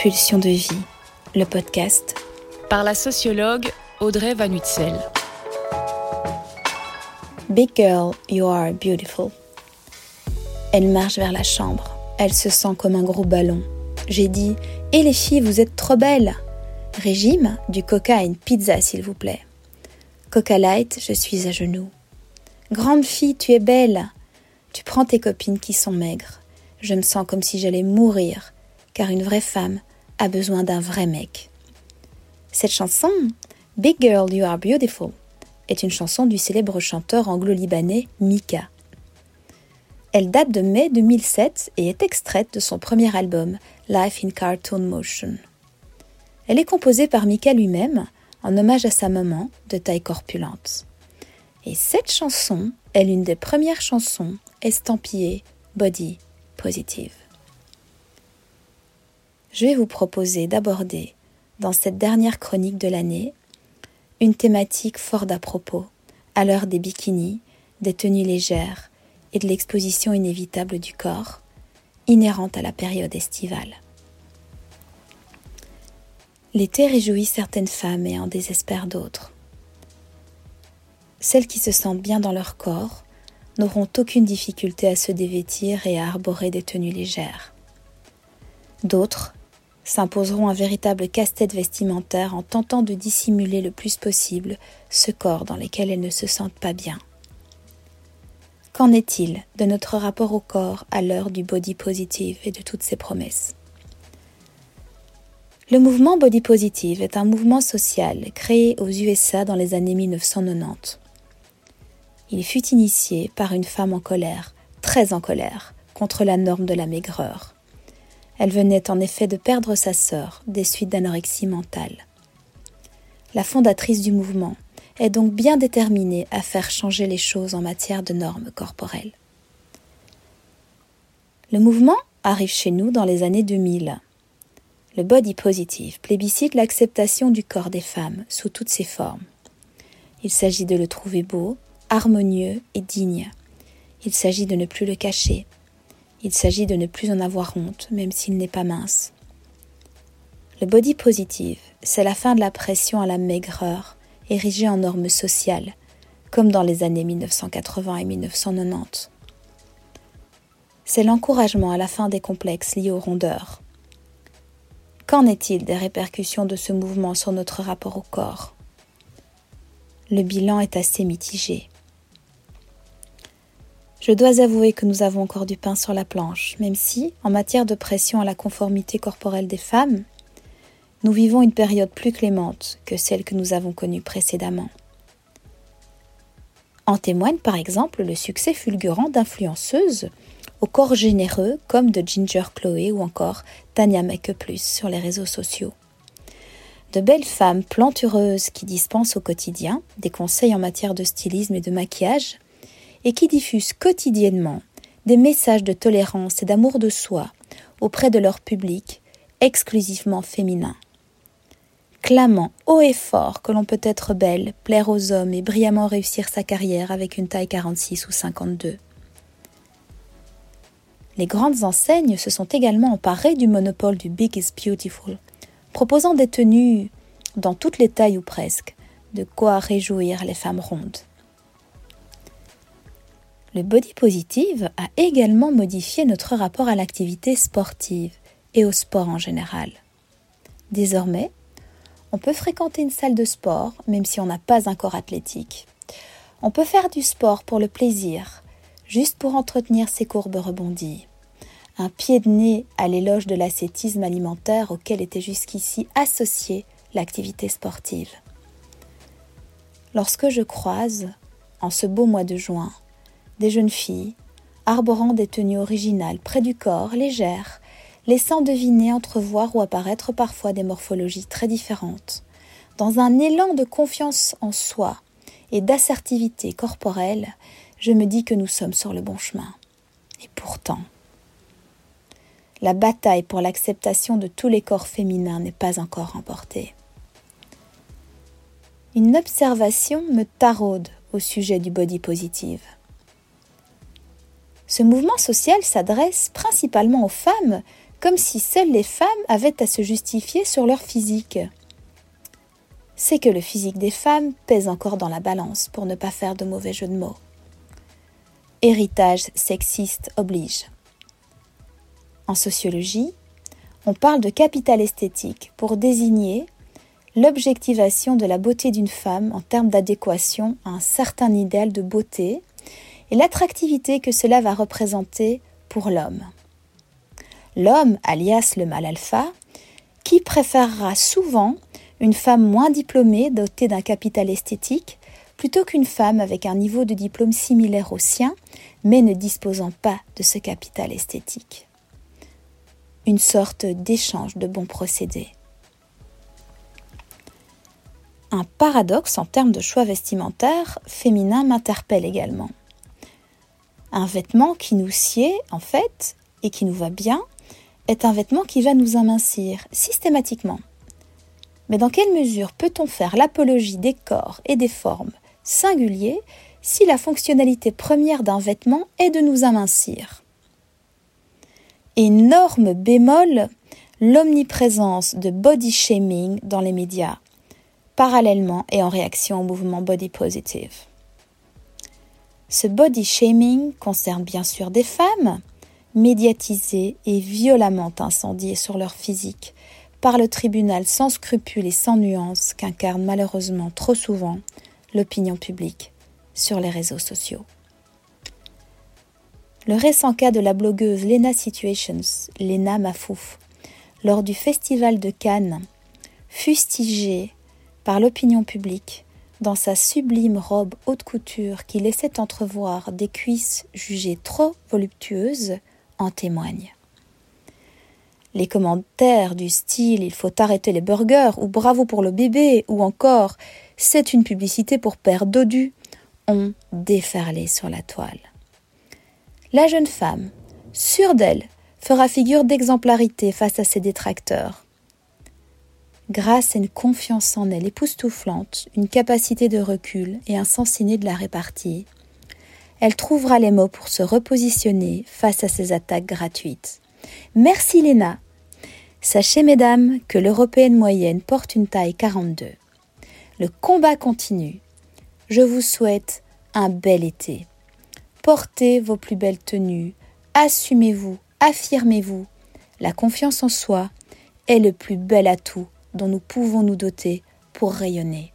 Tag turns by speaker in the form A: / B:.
A: Pulsion de vie, le podcast.
B: Par la sociologue Audrey Van Uytsel.
A: Big girl, you are beautiful. Elle marche vers la chambre. Elle se sent comme un gros ballon. J'ai dit Et les filles, vous êtes trop belles Régime, du coca à une pizza, s'il vous plaît. Coca light, je suis à genoux. Grande fille, tu es belle. Tu prends tes copines qui sont maigres. Je me sens comme si j'allais mourir, car une vraie femme a besoin d'un vrai mec. Cette chanson, Big Girl You Are Beautiful, est une chanson du célèbre chanteur anglo-libanais Mika. Elle date de mai 2007 et est extraite de son premier album, Life in Cartoon Motion. Elle est composée par Mika lui-même, en hommage à sa maman, de taille corpulente. Et cette chanson est l'une des premières chansons estampillées Body Positive. Je vais vous proposer d'aborder, dans cette dernière chronique de l'année, une thématique fort d'à propos, à l'heure des bikinis, des tenues légères et de l'exposition inévitable du corps, inhérente à la période estivale. L'été réjouit certaines femmes et en désespère d'autres. Celles qui se sentent bien dans leur corps n'auront aucune difficulté à se dévêtir et à arborer des tenues légères. D'autres s'imposeront un véritable casse-tête vestimentaire en tentant de dissimuler le plus possible ce corps dans lequel elles ne se sentent pas bien. Qu'en est-il de notre rapport au corps à l'heure du body positive et de toutes ses promesses? Le mouvement body positive est un mouvement social créé aux USA dans les années 1990. Il fut initié par une femme en colère, très en colère, contre la norme de la maigreur elle venait en effet de perdre sa sœur des suites d'anorexie mentale. La fondatrice du mouvement est donc bien déterminée à faire changer les choses en matière de normes corporelles. Le mouvement arrive chez nous dans les années 2000. Le body positive plébiscite l'acceptation du corps des femmes sous toutes ses formes. Il s'agit de le trouver beau, harmonieux et digne. Il s'agit de ne plus le cacher, il s'agit de ne plus en avoir honte, même s'il n'est pas mince. Le body positive, c'est la fin de la pression à la maigreur, érigée en norme sociale, comme dans les années 1980 et 1990. C'est l'encouragement à la fin des complexes liés aux rondeurs. Qu'en est-il des répercussions de ce mouvement sur notre rapport au corps? Le bilan est assez mitigé. Je dois avouer que nous avons encore du pain sur la planche, même si, en matière de pression à la conformité corporelle des femmes, nous vivons une période plus clémente que celle que nous avons connue précédemment. En témoigne par exemple le succès fulgurant d'influenceuses au corps généreux comme de Ginger Chloé ou encore Tania Make Plus sur les réseaux sociaux. De belles femmes plantureuses qui dispensent au quotidien des conseils en matière de stylisme et de maquillage et qui diffusent quotidiennement des messages de tolérance et d'amour de soi auprès de leur public exclusivement féminin. Clamant haut et fort que l'on peut être belle, plaire aux hommes et brillamment réussir sa carrière avec une taille 46 ou 52. Les grandes enseignes se sont également emparées du monopole du Big is Beautiful, proposant des tenues dans toutes les tailles ou presque, de quoi réjouir les femmes rondes. Le body positive a également modifié notre rapport à l'activité sportive et au sport en général. Désormais, on peut fréquenter une salle de sport même si on n'a pas un corps athlétique. On peut faire du sport pour le plaisir, juste pour entretenir ses courbes rebondies. Un pied de nez à l'éloge de l'ascétisme alimentaire auquel était jusqu'ici associée l'activité sportive. Lorsque je croise, en ce beau mois de juin, des jeunes filles, arborant des tenues originales près du corps, légères, laissant deviner, entrevoir ou apparaître parfois des morphologies très différentes. Dans un élan de confiance en soi et d'assertivité corporelle, je me dis que nous sommes sur le bon chemin. Et pourtant, la bataille pour l'acceptation de tous les corps féminins n'est pas encore remportée. Une observation me taraude au sujet du body positive. Ce mouvement social s'adresse principalement aux femmes comme si seules les femmes avaient à se justifier sur leur physique. C'est que le physique des femmes pèse encore dans la balance pour ne pas faire de mauvais jeux de mots. Héritage sexiste oblige. En sociologie, on parle de capital esthétique pour désigner l'objectivation de la beauté d'une femme en termes d'adéquation à un certain idéal de beauté et l'attractivité que cela va représenter pour l'homme. L'homme, alias le mâle alpha, qui préférera souvent une femme moins diplômée dotée d'un capital esthétique plutôt qu'une femme avec un niveau de diplôme similaire au sien mais ne disposant pas de ce capital esthétique. Une sorte d'échange de bons procédés. Un paradoxe en termes de choix vestimentaires féminin m'interpelle également. Un vêtement qui nous sied, en fait, et qui nous va bien, est un vêtement qui va nous amincir systématiquement. Mais dans quelle mesure peut-on faire l'apologie des corps et des formes singuliers si la fonctionnalité première d'un vêtement est de nous amincir? Énorme bémol, l'omniprésence de body shaming dans les médias, parallèlement et en réaction au mouvement body positive. Ce body shaming concerne bien sûr des femmes, médiatisées et violemment incendiées sur leur physique par le tribunal sans scrupules et sans nuances qu'incarne malheureusement trop souvent l'opinion publique sur les réseaux sociaux. Le récent cas de la blogueuse Lena Situations, Lena Mafouf, lors du festival de Cannes, fustigée par l'opinion publique dans sa sublime robe haute couture qui laissait entrevoir des cuisses jugées trop voluptueuses, en témoignent. Les commentaires du style il faut arrêter les burgers ou bravo pour le bébé ou encore c'est une publicité pour père dodu ont déferlé sur la toile. La jeune femme, sûre d'elle, fera figure d'exemplarité face à ses détracteurs grâce à une confiance en elle époustouflante, une capacité de recul et un sens inné de la répartie, elle trouvera les mots pour se repositionner face à ces attaques gratuites. Merci Léna. Sachez mesdames que l'européenne moyenne porte une taille 42. Le combat continue. Je vous souhaite un bel été. Portez vos plus belles tenues, assumez-vous, affirmez-vous. La confiance en soi est le plus bel atout dont nous pouvons nous doter pour rayonner.